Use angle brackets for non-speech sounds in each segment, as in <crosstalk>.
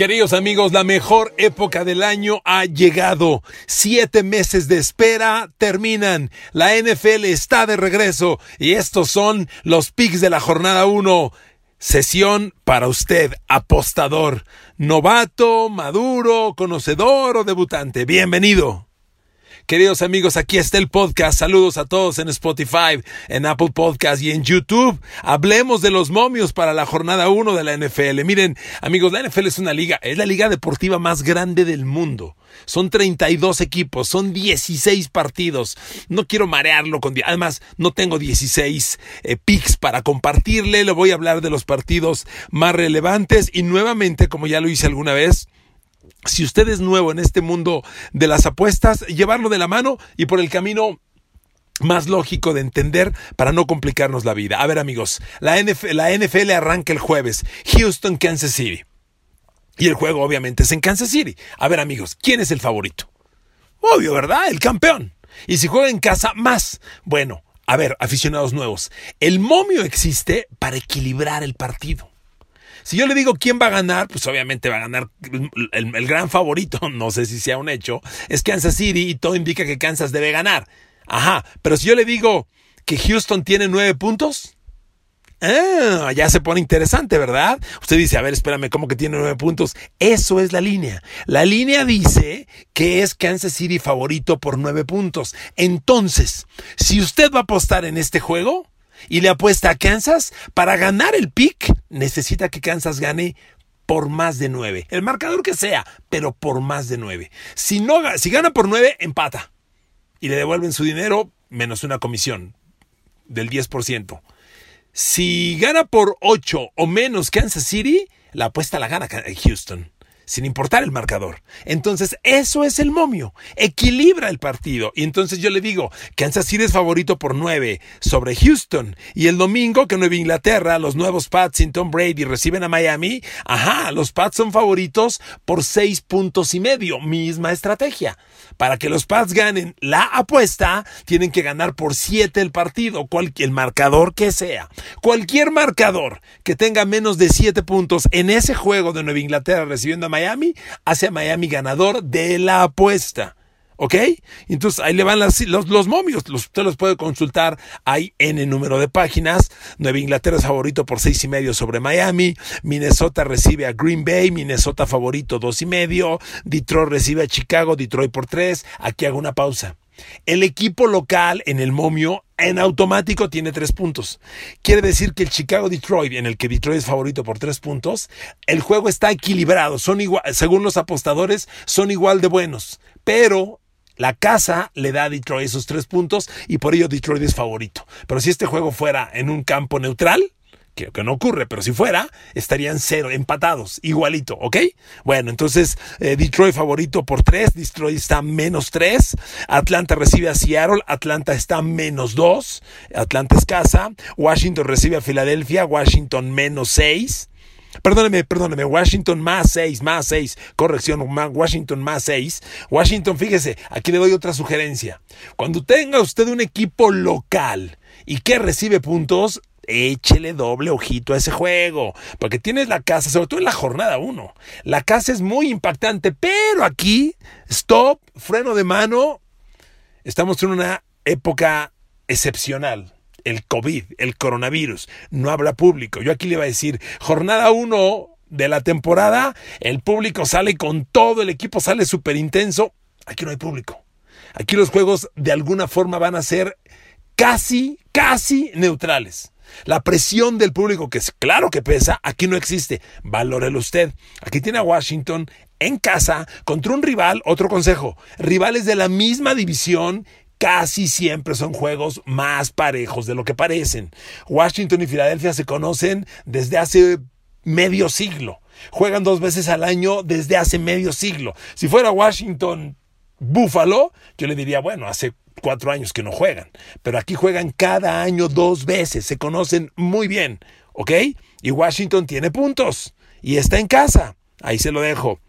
Queridos amigos, la mejor época del año ha llegado. Siete meses de espera terminan. La NFL está de regreso y estos son los picks de la jornada 1. Sesión para usted, apostador, novato, maduro, conocedor o debutante. Bienvenido. Queridos amigos, aquí está el podcast. Saludos a todos en Spotify, en Apple Podcast y en YouTube. Hablemos de los momios para la jornada 1 de la NFL. Miren, amigos, la NFL es una liga, es la liga deportiva más grande del mundo. Son 32 equipos, son 16 partidos. No quiero marearlo con... Además, no tengo 16 eh, picks para compartirle. Le voy a hablar de los partidos más relevantes y nuevamente, como ya lo hice alguna vez, si usted es nuevo en este mundo de las apuestas, llevarlo de la mano y por el camino más lógico de entender para no complicarnos la vida. A ver amigos, la NFL, arranca el jueves, Houston, Kansas City. Y el juego obviamente es en Kansas City. A ver amigos, ¿quién es el favorito? Obvio, ¿verdad? El campeón. Y si juega en casa, más. Bueno, a ver, aficionados nuevos, el momio existe para equilibrar el partido. Si yo le digo quién va a ganar, pues obviamente va a ganar el, gran favorito, <laughs> no sé si sea un hecho, es Kansas City y todo indica que Kansas debe ganar. Ajá, pero si yo le digo que Houston tiene nueve puntos, Ah, ya se pone interesante, ¿verdad? Usted dice, a ver, espérame, ¿cómo que tiene nueve puntos? Eso es la línea. La línea dice que es Kansas City favorito por nueve puntos. Entonces, si usted va a apostar en este juego, y le apuesta a Kansas, para ganar el pick necesita que Kansas gane por más de nueve. El marcador que sea, pero por más de nueve. Si, no, si gana por nueve, empata. Y le devuelven su dinero menos una comisión del 10%. Si gana por 8 o menos Kansas City, la apuesta la gana Houston sin importar el marcador. Entonces, eso es el momio. Equilibra el partido. Y entonces yo le digo, Kansas City es favorito por 9 sobre Houston. Y el domingo que Nueva Inglaterra, los nuevos Pats sin Tom Brady reciben a Miami, ajá, los Pats son favoritos por 6 puntos y medio. Misma estrategia. Para que los Pats ganen la apuesta, tienen que ganar por 7 el partido, cualquier marcador que sea. Cualquier marcador que tenga menos de 7 puntos en ese juego de Nueva Inglaterra recibiendo a Miami, Miami, hace Miami ganador de la apuesta. ¿Ok? Entonces ahí le van los, los momios. usted los puede consultar. Hay N número de páginas. Nueva Inglaterra es favorito por seis y medio sobre Miami. Minnesota recibe a Green Bay. Minnesota favorito dos y medio. Detroit recibe a Chicago. Detroit por tres. Aquí hago una pausa. El equipo local en el momio en automático tiene tres puntos. Quiere decir que el Chicago-Detroit, en el que Detroit es favorito por tres puntos, el juego está equilibrado. Son igual, según los apostadores, son igual de buenos. Pero la casa le da a Detroit esos tres puntos y por ello Detroit es favorito. Pero si este juego fuera en un campo neutral, que, no ocurre, pero si fuera, estarían cero, empatados, igualito, ¿ok? Bueno, entonces eh, Detroit favorito por tres, Detroit está menos tres, Atlanta recibe a Seattle, Atlanta está menos dos, Atlanta es casa, Washington recibe a Filadelfia, Washington menos seis. Perdóneme, perdóneme, Washington más seis, más seis, corrección, Washington más seis. Washington, fíjese, aquí le doy otra sugerencia. Cuando tenga usted un equipo local y que recibe puntos, échele doble ojito a ese juego, porque tienes la casa, sobre todo en la jornada 1. La casa es muy impactante, pero aquí, stop, freno de mano, estamos en una época excepcional. El COVID, el coronavirus, no habla público. Yo aquí le iba a decir, jornada 1 de la temporada, el público sale con todo, el equipo sale súper intenso. Aquí no hay público. Aquí los juegos de alguna forma van a ser casi, casi neutrales. La presión del público, que es claro que pesa, aquí no existe. Valórelo usted. Aquí tiene a Washington en casa contra un rival, otro consejo, rivales de la misma división casi siempre son juegos más parejos de lo que parecen. Washington y Filadelfia se conocen desde hace medio siglo. Juegan dos veces al año desde hace medio siglo. Si fuera Washington Buffalo, yo le diría, bueno, hace cuatro años que no juegan, pero aquí juegan cada año dos veces, se conocen muy bien, ¿ok? Y Washington tiene puntos y está en casa, ahí se lo dejo.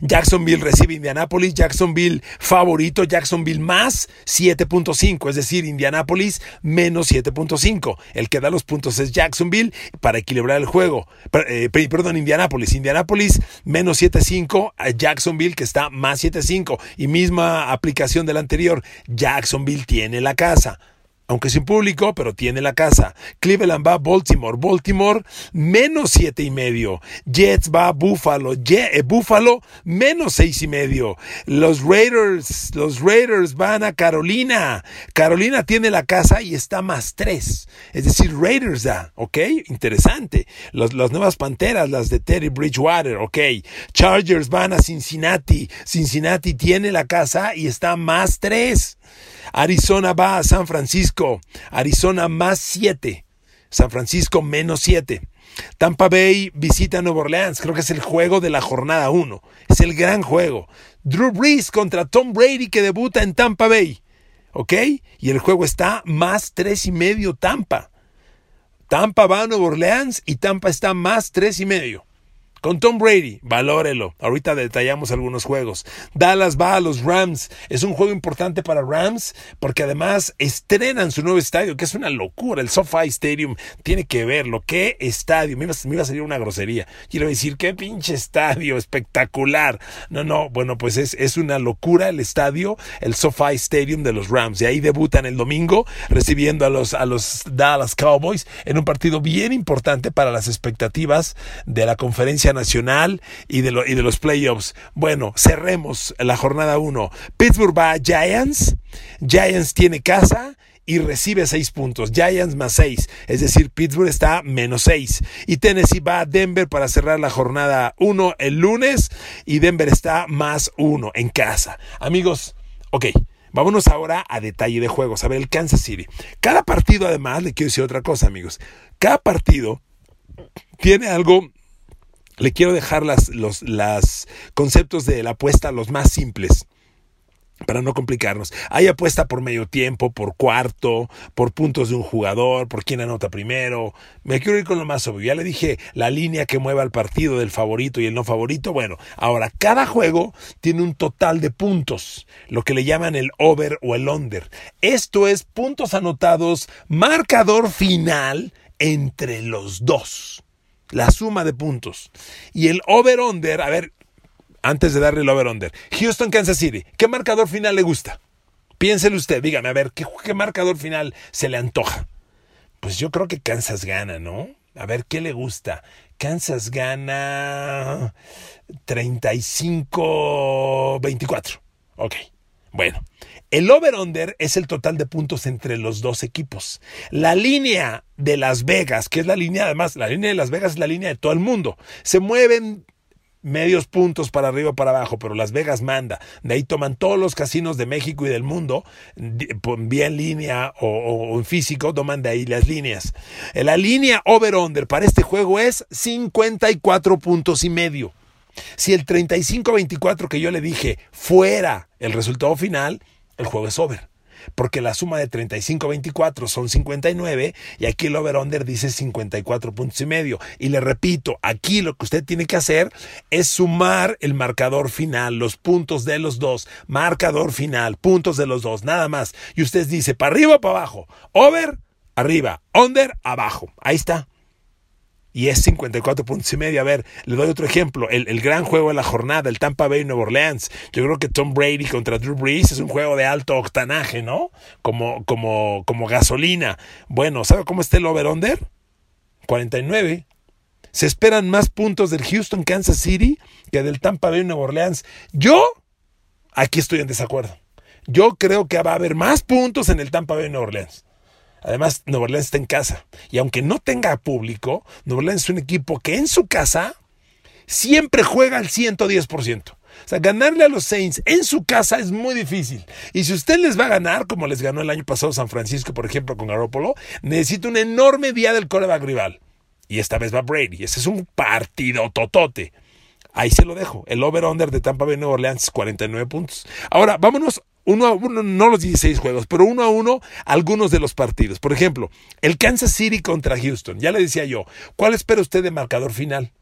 Jacksonville recibe Indianapolis, Jacksonville favorito, Jacksonville más 7.5, es decir, Indianapolis menos 7.5. El que da los puntos es Jacksonville para equilibrar el juego. Eh, perdón, Indianapolis, Indianapolis menos 7.5, Jacksonville que está más 7.5 y misma aplicación del anterior, Jacksonville tiene la casa aunque sin público, pero tiene la casa. Cleveland va a Baltimore, Baltimore menos siete y medio. Jets va a Buffalo, eh, Buffalo menos seis y medio. Los Raiders, los Raiders van a Carolina. Carolina tiene la casa y está más tres. Es decir, Raiders da, ¿ok? Interesante. las nuevas Panteras, las de Terry Bridgewater, ¿ok? Chargers van a Cincinnati. Cincinnati tiene la casa y está más tres. Arizona va a San Francisco. Arizona más 7. San Francisco menos 7. Tampa Bay visita Nueva Orleans. Creo que es el juego de la jornada 1. Es el gran juego. Drew Brees contra Tom Brady que debuta en Tampa Bay. ¿Ok? Y el juego está más tres y medio Tampa. Tampa va a Nueva Orleans y Tampa está más tres y medio. Con Tom Brady, valórelo. Ahorita detallamos algunos juegos. Dallas va a los Rams. Es un juego importante para Rams porque además estrenan su nuevo estadio, que es una locura. El SoFi Stadium tiene que verlo. ¿Qué estadio? Me iba, a salir una grosería. Quiero decir, qué pinche estadio espectacular. No, no, bueno, pues es, es una locura el estadio, el SoFi Stadium de los Rams. Y ahí debutan el domingo recibiendo a los, a los Dallas Cowboys en un partido bien importante para las expectativas de la conferencia nacional y de, y de los playoffs. Bueno, cerremos la jornada 1. Pittsburgh va a Giants. Giants tiene casa y recibe 6 puntos. Giants más 6, es decir, Pittsburgh está menos 6. Y Tennessee va a Denver para cerrar la jornada 1 el lunes y Denver está más 1 en casa. Amigos, ok. Vámonos ahora a detalle de juegos. A ver, el Kansas City. Cada partido, además, le quiero decir otra cosa, amigos. Cada partido tiene algo le quiero dejar las, los conceptos de la apuesta los más simples para no complicarnos. Hay apuesta por medio tiempo, por cuarto, por puntos de un jugador, por quién anota primero. Me quiero ir con lo más obvio. Ya le dije la línea que mueva el partido del favorito y el no favorito. Bueno, ahora cada juego tiene un total de puntos, lo que le llaman el over o el under. Esto es puntos anotados, marcador final entre los dos la suma de puntos. Y el over-under, a ver, antes de darle el over-under, Houston, Kansas City, ¿qué marcador final le gusta? Piénsele usted, dígame, a ver, ¿qué, ¿qué, marcador final se le antoja? Pues yo creo que Kansas gana, ¿no? A ver, ¿qué le gusta? Kansas gana 35-24. Ok, bueno. El over-under es el total de puntos entre los dos equipos. La línea de Las Vegas, que es la línea, además, la línea de Las Vegas es la línea de todo el mundo. Se mueven medios puntos para arriba o para abajo, pero Las Vegas manda. De ahí toman todos los casinos de México y del mundo, vía en línea o, en físico, toman de ahí las líneas. La línea over-under para este juego es 54 puntos y medio. Si el 35-24 que yo le dije fuera el resultado final, el juego es over. Porque la suma de 35-24 son 59 y aquí el over-under dice 54 puntos y medio. Y le repito, aquí lo que usted tiene que hacer es sumar el marcador final, los puntos de los dos. Marcador final, puntos de los dos, nada más. Y usted dice, para arriba o para abajo. Over, arriba. Under, abajo. Ahí está y es 54 puntos y medio. A ver, le doy otro ejemplo. El, gran juego de la jornada, el Tampa Bay Nueva Orleans. Yo creo que Tom Brady contra Drew Brees es un juego de alto octanaje, ¿no? Como, como, como gasolina. Bueno, ¿sabe cómo está el over-under? 49. Se esperan más puntos del Houston Kansas City que del Tampa Bay Nueva Orleans. Yo, aquí estoy en desacuerdo. Yo creo que va a haber más puntos en el Tampa Bay Nueva Orleans. Además, Nueva Orleans está en casa. Y aunque no tenga público, Nueva Orleans es un equipo que en su casa siempre juega al 110%. O sea, ganarle a los Saints en su casa es muy difícil. Y si usted les va a ganar, como les ganó el año pasado San Francisco, por ejemplo, con Garoppolo, necesita un enorme día del coreback rival. Y esta vez va Brady. Ese es un partido totote. Ahí se lo dejo. El over-under de Tampa Bay Nueva Orleans, 49 puntos. Ahora, vámonos uno a uno, no los 16 juegos, pero uno a uno algunos de los partidos. Por ejemplo, el Kansas City contra Houston. Ya le decía yo, ¿cuál espera usted de marcador final?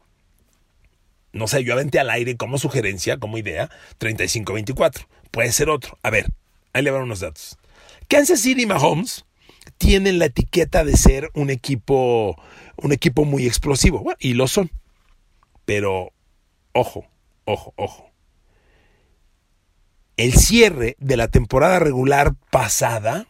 No sé, yo aventé al aire como sugerencia, como idea, 35-24. Puede ser otro. A ver, ahí le van unos datos. Kansas City y Mahomes tienen la etiqueta de ser un equipo, un equipo muy explosivo. Y lo son. Pero, ojo, ojo, ojo. El cierre de la temporada regular pasada,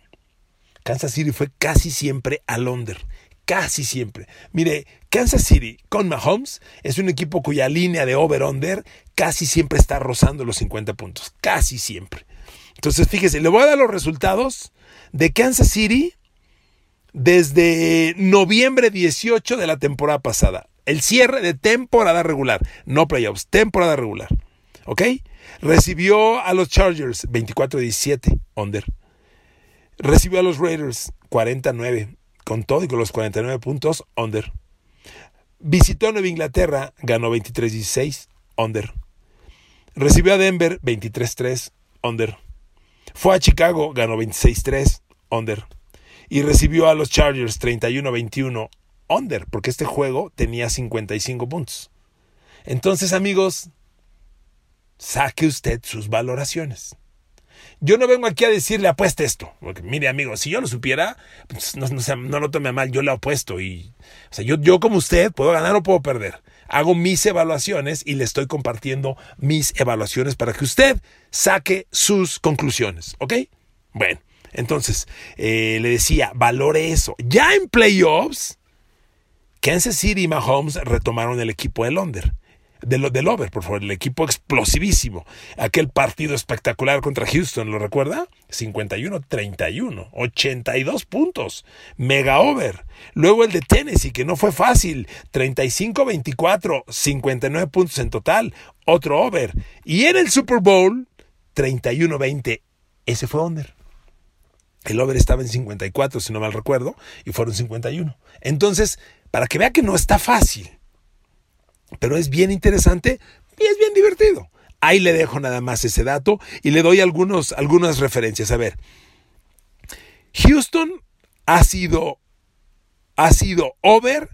Kansas City fue casi siempre al under. Casi siempre. Mire, Kansas City con Mahomes es un equipo cuya línea de over-under casi siempre está rozando los 50 puntos. Casi siempre. Entonces, fíjese, le voy a dar los resultados de Kansas City desde noviembre 18 de la temporada pasada. El cierre de temporada regular, no playoffs, temporada regular. ¿Ok? Recibió a los Chargers 24-17, under. Recibió a los Raiders 49, con todo y con los 49 puntos, under. Visitó a Nueva Inglaterra, ganó 23-16, under. Recibió a Denver 23-3, under. Fue a Chicago, ganó 26-3, under. Y recibió a los Chargers 31-21, under, porque este juego tenía 55 puntos. Entonces, amigos, saque usted sus valoraciones. Yo no vengo aquí a decirle apueste esto. Porque, mire, amigo, si yo lo supiera, pues, no, lo tome mal, yo le apuesto. Y, yo, yo como usted puedo ganar o puedo perder. Hago mis evaluaciones y le estoy compartiendo mis evaluaciones para que usted saque sus conclusiones. ¿Ok? Bueno, entonces, eh, le decía, valore eso. Ya en playoffs, Kansas City y Mahomes retomaron el equipo de Londres del, over, por favor, el equipo explosivísimo. Aquel partido espectacular contra Houston, ¿lo recuerda? 51-31, 82 puntos, mega over. Luego el de Tennessee, que no fue fácil, 35-24, 59 puntos en total, otro over. Y en el Super Bowl, 31-20, ese fue under. El over estaba en 54, si no mal recuerdo, y fueron 51. Entonces, para que vea que no está fácil pero es bien interesante y es bien divertido. Ahí le dejo nada más ese dato y le doy algunos, algunas referencias. A ver, Houston ha sido, ha sido over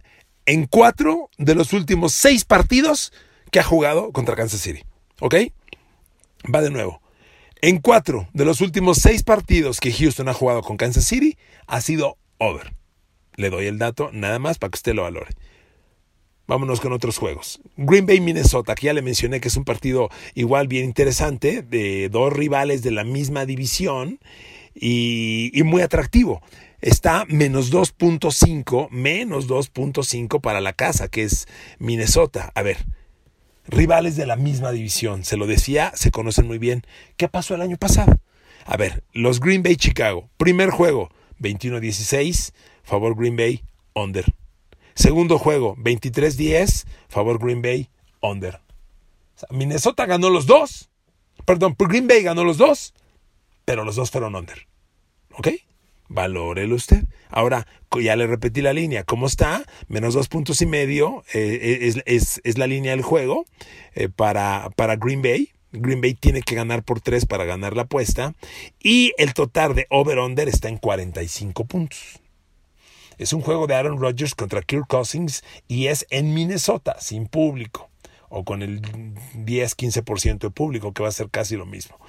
en cuatro de los últimos seis partidos que ha jugado contra Kansas City. ¿Ok? Va de nuevo. En cuatro de los últimos seis partidos que Houston ha jugado con Kansas City, ha sido over. Le doy el dato nada más para que usted lo valore. Vámonos con otros juegos. Green Bay, Minnesota, que ya le mencioné que es un partido igual bien interesante, de dos rivales de la misma división y, muy atractivo. Está menos 2.5, menos 2.5 para la casa, que es Minnesota. A ver, rivales de la misma división, se lo decía, se conocen muy bien. ¿Qué pasó el año pasado? A ver, los Green Bay Chicago, primer juego, 21-16, favor Green Bay, under. Segundo juego, 23-10, favor Green Bay, under. Minnesota ganó los dos. Perdón, Green Bay ganó los dos, pero los dos fueron under. ¿Ok? Valórelo usted. Ahora, ya le repetí la línea. ¿Cómo está? Menos dos puntos y medio eh, es, la línea del juego eh, para, para Green Bay. Green Bay tiene que ganar por tres para ganar la apuesta. Y el total de over-under está en 45 puntos. Es un juego de Aaron Rodgers contra Kirk Cousins y es en Minnesota, sin público, o con el 10-15% de público, que va a ser casi lo mismo.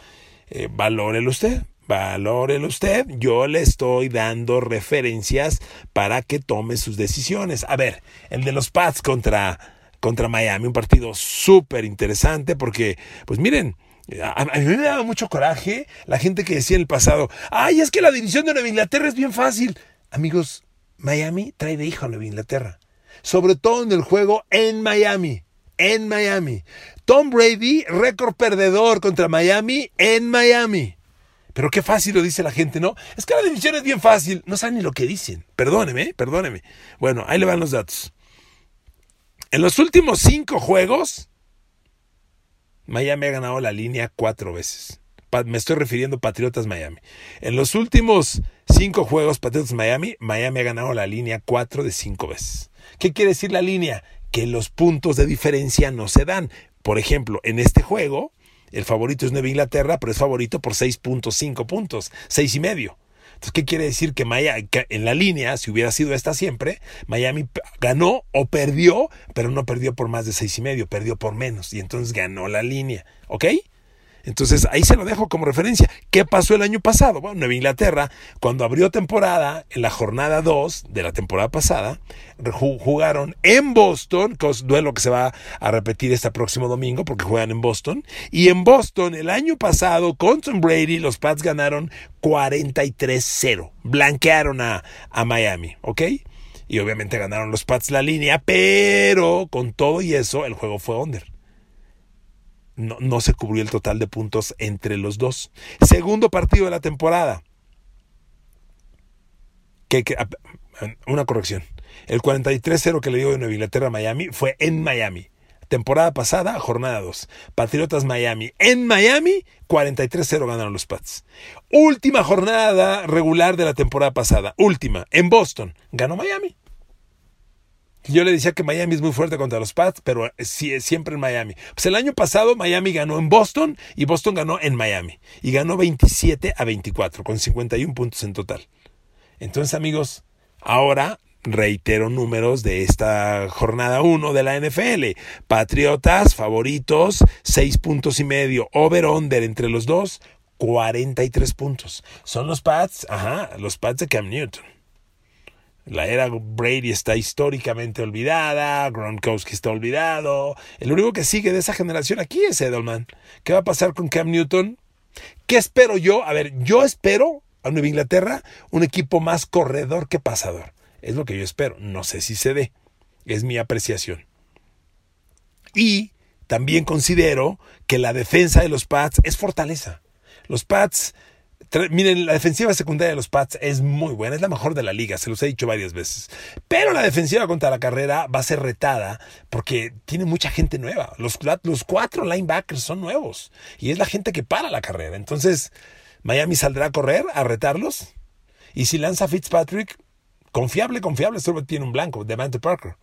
Eh, valórelo usted, valórelo usted. Yo le estoy dando referencias para que tome sus decisiones. A ver, el de los Pats contra, contra Miami, un partido súper interesante porque, pues miren, a, mí me daba mucho coraje la gente que decía en el pasado, ay, es que la división de Nueva Inglaterra es bien fácil. Amigos, Miami trae de hijo a Inglaterra. Sobre todo en el juego en Miami. En Miami. Tom Brady, récord perdedor contra Miami en Miami. Pero qué fácil lo dice la gente, ¿no? Es que la división es bien fácil. No saben ni lo que dicen. Perdóneme, perdóneme. Bueno, ahí le van los datos. En los últimos cinco juegos, Miami ha ganado la línea cuatro veces me estoy refiriendo a Patriotas Miami. En los últimos cinco juegos Patriotas Miami, Miami ha ganado la línea cuatro de cinco veces. ¿Qué quiere decir la línea? Que los puntos de diferencia no se dan. Por ejemplo, en este juego, el favorito es Nueva Inglaterra, pero es favorito por 6.5 puntos, seis y medio. Entonces, ¿qué quiere decir? Que, Miami, en la línea, si hubiera sido esta siempre, Miami ganó o perdió, pero no perdió por más de seis y medio, perdió por menos. Y entonces ganó la línea. ¿Ok? Entonces ahí se lo dejo como referencia. ¿Qué pasó el año pasado? Bueno, Nueva Inglaterra, cuando abrió temporada, en la jornada 2 de la temporada pasada, jugaron en Boston, duelo que se va a repetir este próximo domingo porque juegan en Boston. Y en Boston, el año pasado, con Tom Brady, los Pats ganaron 43-0. Blanquearon a, a Miami, ¿ok? Y obviamente ganaron los Pats la línea, pero con todo y eso, el juego fue under no, se cubrió el total de puntos entre los dos. Segundo partido de la temporada. Que, una corrección. El 43-0 que le dio de Nueva Inglaterra a Miami fue en Miami. Temporada pasada, jornada 2. Patriotas Miami. En Miami, 43-0 ganaron los Pats. Última jornada regular de la temporada pasada. Última. En Boston. Ganó Miami. Yo le decía que Miami es muy fuerte contra los Pats, pero sí, siempre en Miami. Pues el año pasado Miami ganó en Boston y Boston ganó en Miami. Y ganó 27 a 24, con 51 puntos en total. Entonces, amigos, ahora reitero números de esta jornada 1 de la NFL. Patriotas, favoritos, 6 puntos y medio. Over-under entre los dos, 43 puntos. Son los Pats, ajá, los Pats de Cam Newton. La era Brady está históricamente olvidada, Gronkowski está olvidado. El único que sigue de esa generación aquí es Edelman. ¿Qué va a pasar con Cam Newton? ¿Qué espero yo? A ver, yo espero a Nueva Inglaterra un equipo más corredor que pasador. Es lo que yo espero. No sé si se dé. Es mi apreciación. Y también considero que la defensa de los Pats es fortaleza. Los Pats Miren, la defensiva secundaria de los Pats es muy buena, es la mejor de la liga, se los he dicho varias veces. Pero la defensiva contra la carrera va a ser retada porque tiene mucha gente nueva. Los, los cuatro linebackers son nuevos y es la gente que para la carrera. Entonces, Miami saldrá a correr, a retarlos. Y si lanza Fitzpatrick, confiable, confiable, solo tiene un blanco, Devante Parker.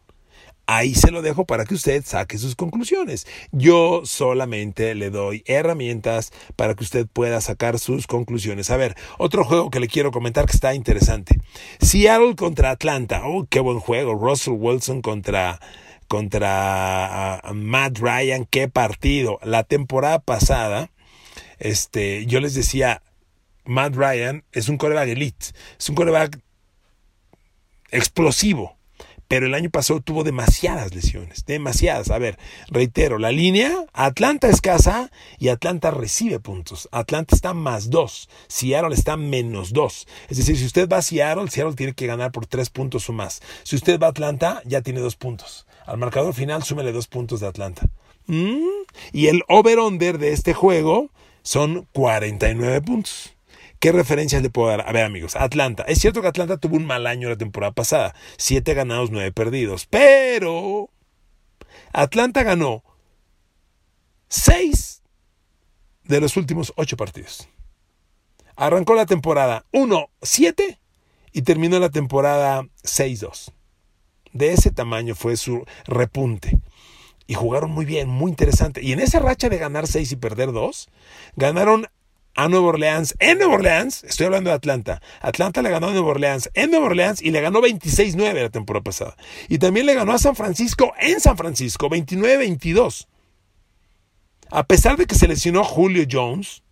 Ahí se lo dejo para que usted saque sus conclusiones. Yo solamente le doy herramientas para que usted pueda sacar sus conclusiones. A ver, otro juego que le quiero comentar que está interesante. Seattle contra Atlanta. Oh, qué buen juego. Russell Wilson contra contra ah, Matt Ryan, qué partido. La temporada pasada, este, yo les decía, Matt Ryan es un coreback elite, es un coreback explosivo pero el año pasado tuvo demasiadas lesiones, demasiadas. A ver, reitero, la línea, Atlanta es casa y Atlanta recibe puntos. Atlanta está más dos, Seattle está menos dos. Es decir, si usted va a Seattle, Seattle tiene que ganar por tres puntos o más. Si usted va a Atlanta, ya tiene dos puntos. Al marcador final, súmele dos puntos de Atlanta. Mm, y el over-under de este juego son 49 puntos. ¿Qué referencias le puedo dar? A ver, amigos, Atlanta. Es cierto que Atlanta tuvo un mal año la temporada pasada. Siete ganados, nueve perdidos. Pero Atlanta ganó seis de los últimos ocho partidos. Arrancó la temporada 1-7 y terminó la temporada 6-2. De ese tamaño fue su repunte. Y jugaron muy bien, muy interesante. Y en esa racha de ganar seis y perder dos, ganaron a Nueva Orleans en Nueva Orleans, estoy hablando de Atlanta. Atlanta le ganó a Nueva Orleans en Nueva Orleans y le ganó 26-9 la temporada pasada. Y también le ganó a San Francisco en San Francisco, 29-22. A pesar de que se lesionó Julio Jones,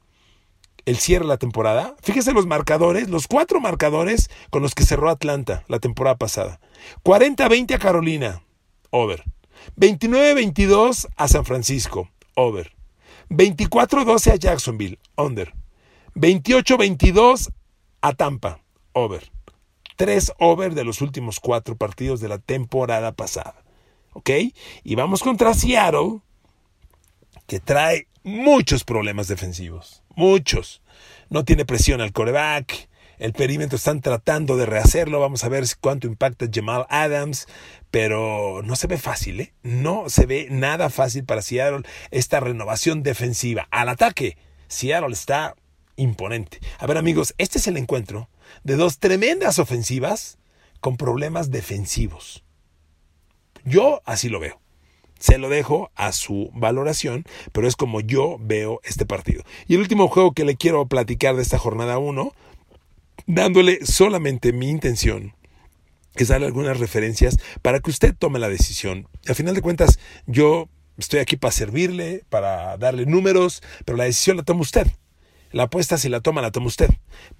el cierre de la temporada, fíjese los marcadores, los cuatro marcadores con los que cerró Atlanta la temporada pasada. 40-20 a Carolina, over. 29-22 a San Francisco, over. 24-12 a Jacksonville, under. 28-22 a Tampa, over. Tres over de los últimos cuatro partidos de la temporada pasada. ¿Ok? Y vamos contra Seattle, que trae muchos problemas defensivos. Muchos. No tiene presión al coreback. El perímetro están tratando de rehacerlo. Vamos a ver cuánto impacta Jamal Adams. Pero no se ve fácil, ¿eh? No se ve nada fácil para Seattle esta renovación defensiva. Al ataque, Seattle está imponente. A ver, amigos, este es el encuentro de dos tremendas ofensivas con problemas defensivos. Yo así lo veo. Se lo dejo a su valoración, pero es como yo veo este partido. Y el último juego que le quiero platicar de esta jornada 1 dándole solamente mi intención es darle algunas referencias para que usted tome la decisión. Al final de cuentas, yo estoy aquí para servirle, para darle números, pero la decisión la toma usted. La apuesta si la toma, la toma usted.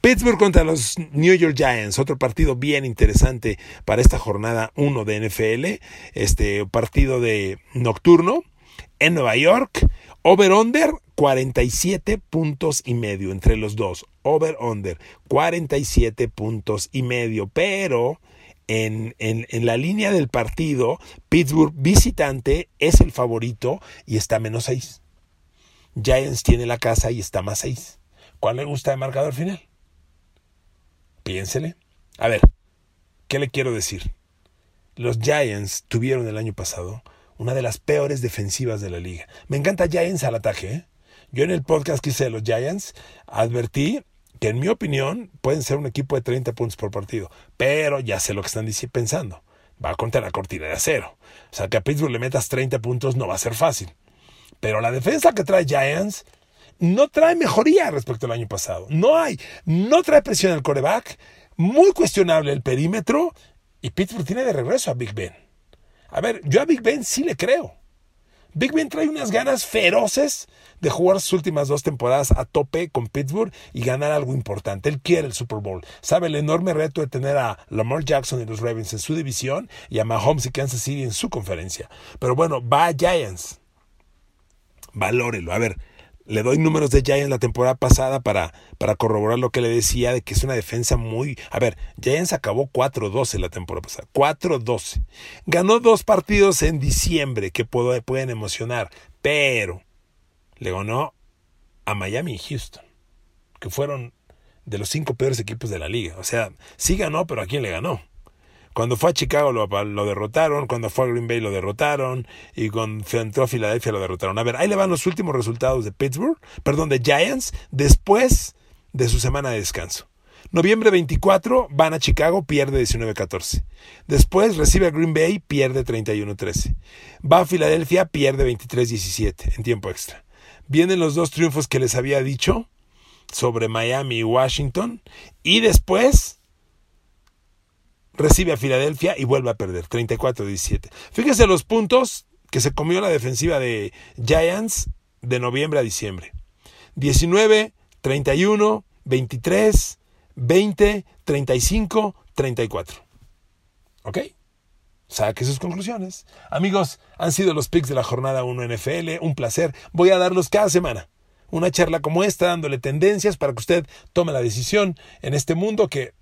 Pittsburgh contra los New York Giants, otro partido bien interesante para esta jornada 1 de NFL, este partido de nocturno en Nueva York. Over-under 47 puntos y medio entre los dos. Over-under 47 puntos y medio. Pero en, en, en, la línea del partido, Pittsburgh visitante es el favorito y está menos 6. Giants tiene la casa y está más 6. ¿Cuál le gusta de marcador final? Piénsele. A ver, ¿qué le quiero decir? Los Giants tuvieron el año pasado una de las peores defensivas de la liga. Me encanta Giants al ataque. ¿eh? Yo en el podcast que hice de los Giants advertí que en mi opinión pueden ser un equipo de 30 puntos por partido, pero ya sé lo que están pensando. Va contra la cortina de acero. O sea, que a Pittsburgh le metas 30 puntos no va a ser fácil. Pero la defensa que trae Giants no trae mejoría respecto al año pasado. No hay. No trae presión al coreback. Muy cuestionable el perímetro. Y Pittsburgh tiene de regreso a Big Ben. A ver, yo a Big Ben sí le creo. Big Ben trae unas ganas feroces de jugar sus últimas dos temporadas a tope con Pittsburgh y ganar algo importante. Él quiere el Super Bowl. Sabe el enorme reto de tener a Lamar Jackson y los Ravens en su división y a Mahomes y Kansas City en su conferencia. Pero bueno, va a Giants. Valórelo. A ver, le doy números de Giants la temporada pasada para, para corroborar lo que le decía de que es una defensa muy... A ver, Giants acabó 4-12 la temporada pasada. 4-12. Ganó dos partidos en diciembre que pueden emocionar, pero le ganó a Miami y Houston, que fueron de los cinco peores equipos de la liga. O sea, sí ganó, pero ¿a quién le ganó? Cuando fue a Chicago lo, derrotaron, cuando fue a Green Bay lo derrotaron y cuando entró a Filadelfia lo derrotaron. A ver, ahí le van los últimos resultados de Pittsburgh, perdón, de Giants, después de su semana de descanso. Noviembre 24 van a Chicago, pierde 19-14. Después recibe a Green Bay, pierde 31-13. Va a Filadelfia, pierde 23-17 en tiempo extra. Vienen los dos triunfos que les había dicho sobre Miami y Washington. Y después recibe a Filadelfia y vuelve a perder, 34-17. Fíjese los puntos que se comió la defensiva de Giants de noviembre a diciembre. 19, 31, 23, 20, 35, 34. ¿Ok? Saque sus conclusiones. Amigos, han sido los picks de la jornada 1 NFL. Un placer. Voy a darlos cada semana. Una charla como esta, dándole tendencias para que usted tome la decisión en este mundo que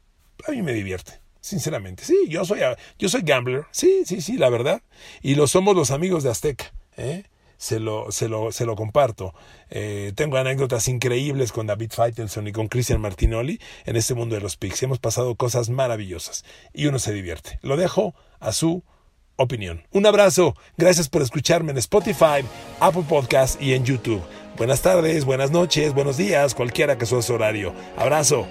a mí me divierte. Sinceramente, sí, yo soy, yo soy gambler, sí, sí, sí, la verdad. Y lo somos los amigos de Azteca, ¿eh? se, lo, se, lo, se lo comparto. Eh, tengo anécdotas increíbles con David Feitelson y con Cristian Martinoli en este mundo de los picks. Hemos pasado cosas maravillosas y uno se divierte. Lo dejo a su opinión. Un abrazo, gracias por escucharme en Spotify, Apple Podcast y en YouTube. Buenas tardes, buenas noches, buenos días, cualquiera que sea su horario. Abrazo.